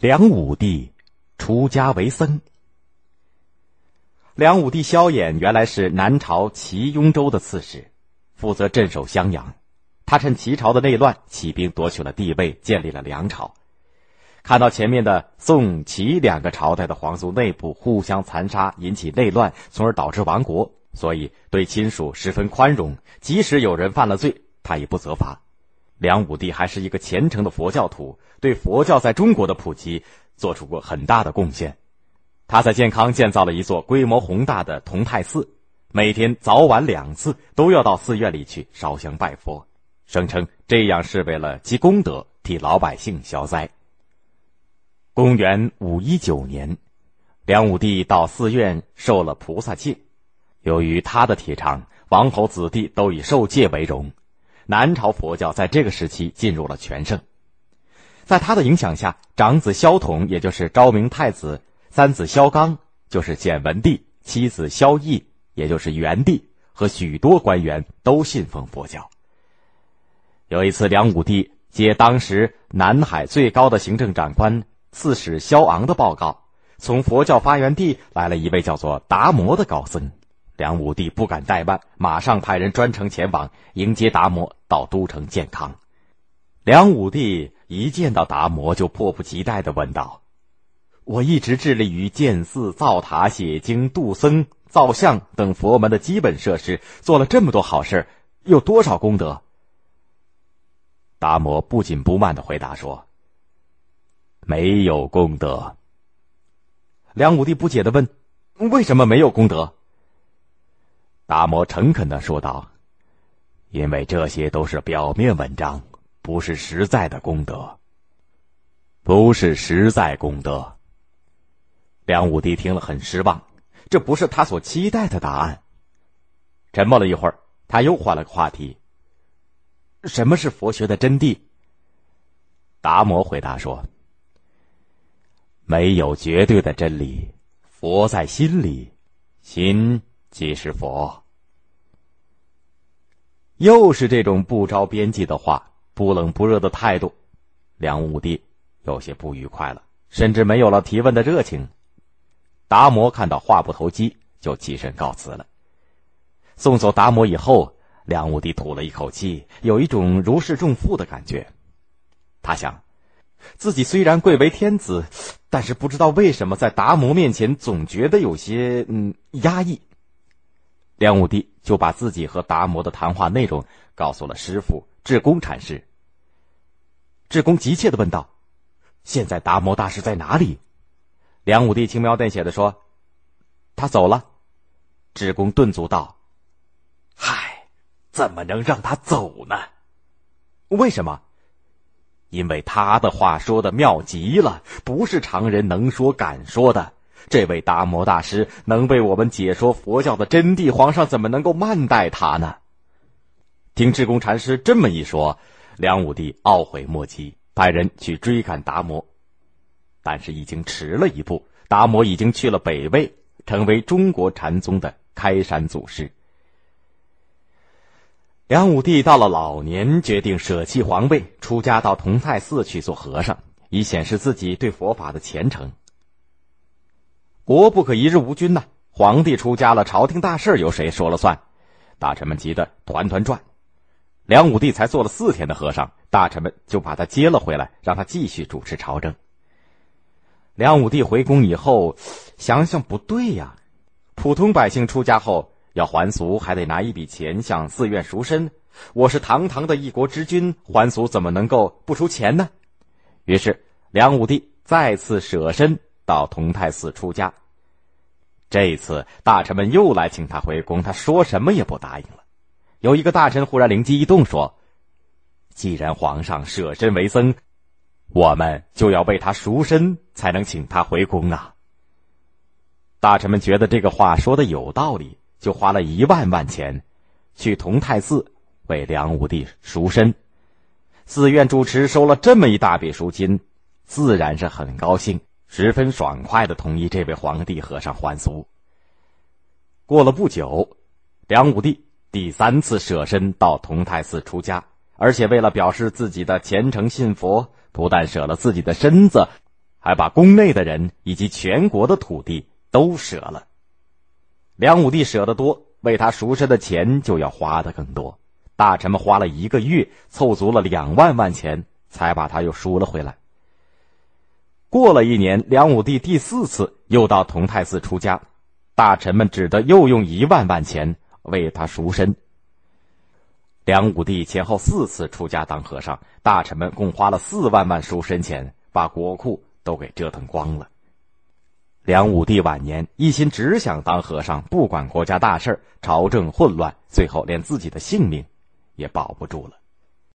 梁武帝出家为僧。梁武帝萧衍原来是南朝齐雍州的刺史，负责镇守襄阳。他趁齐朝的内乱，起兵夺取了帝位，建立了梁朝。看到前面的宋、齐两个朝代的皇族内部互相残杀，引起内乱，从而导致亡国，所以对亲属十分宽容。即使有人犯了罪，他也不责罚。梁武帝还是一个虔诚的佛教徒，对佛教在中国的普及做出过很大的贡献。他在健康建造了一座规模宏大的同泰寺，每天早晚两次都要到寺院里去烧香拜佛，声称这样是为了积功德，替老百姓消灾。公元五一九年，梁武帝到寺院受了菩萨戒，由于他的提倡，王侯子弟都以受戒为荣。南朝佛教在这个时期进入了全盛，在他的影响下，长子萧统，也就是昭明太子；三子萧纲，就是简文帝；妻子萧绎，也就是元帝，和许多官员都信奉佛教。有一次，梁武帝接当时南海最高的行政长官刺史萧昂的报告，从佛教发源地来了一位叫做达摩的高僧。梁武帝不敢怠慢，马上派人专程前往迎接达摩到都城健康。梁武帝一见到达摩，就迫不及待的问道：“我一直致力于建寺、造塔、写经、度僧、造像等佛门的基本设施，做了这么多好事，有多少功德？”达摩不紧不慢的回答说：“没有功德。”梁武帝不解的问：“为什么没有功德？”达摩诚恳的说道：“因为这些都是表面文章，不是实在的功德，不是实在功德。”梁武帝听了很失望，这不是他所期待的答案。沉默了一会儿，他又换了个话题：“什么是佛学的真谛？”达摩回答说：“没有绝对的真理，佛在心里，心。”即是佛，又是这种不着边际的话，不冷不热的态度，梁武帝有些不愉快了，甚至没有了提问的热情。达摩看到话不投机，就起身告辞了。送走达摩以后，梁武帝吐了一口气，有一种如释重负的感觉。他想，自己虽然贵为天子，但是不知道为什么在达摩面前总觉得有些嗯压抑。梁武帝就把自己和达摩的谈话内容告诉了师傅智公禅师。智公急切的问道：“现在达摩大师在哪里？”梁武帝轻描淡写的说：“他走了。”智公顿足道：“嗨，怎么能让他走呢？为什么？因为他的话说的妙极了，不是常人能说敢说的。”这位达摩大师能为我们解说佛教的真谛，皇上怎么能够慢待他呢？听智公禅师这么一说，梁武帝懊悔莫及，派人去追赶达摩，但是已经迟了一步。达摩已经去了北魏，成为中国禅宗的开山祖师。梁武帝到了老年，决定舍弃皇位，出家到同泰寺去做和尚，以显示自己对佛法的虔诚。国不可一日无君呐！皇帝出家了，朝廷大事由谁说了算？大臣们急得团团转。梁武帝才做了四天的和尚，大臣们就把他接了回来，让他继续主持朝政。梁武帝回宫以后，想想不对呀，普通百姓出家后要还俗，还得拿一笔钱向寺院赎身。我是堂堂的一国之君，还俗怎么能够不出钱呢？于是梁武帝再次舍身。到同泰寺出家。这次大臣们又来请他回宫，他说什么也不答应了。有一个大臣忽然灵机一动，说：“既然皇上舍身为僧，我们就要为他赎身，才能请他回宫啊。”大臣们觉得这个话说的有道理，就花了一万万钱，去同泰寺为梁武帝赎身。寺院主持收了这么一大笔赎金，自然是很高兴。十分爽快的同意这位皇帝和尚还俗。过了不久，梁武帝第三次舍身到同泰寺出家，而且为了表示自己的虔诚信佛，不但舍了自己的身子，还把宫内的人以及全国的土地都舍了。梁武帝舍得多，为他赎身的钱就要花的更多。大臣们花了一个月，凑足了两万万钱，才把他又赎了回来。过了一年，梁武帝第四次又到同泰寺出家，大臣们只得又用一万万钱为他赎身。梁武帝前后四次出家当和尚，大臣们共花了四万万赎身钱，把国库都给折腾光了。梁武帝晚年一心只想当和尚，不管国家大事朝政混乱，最后连自己的性命也保不住了。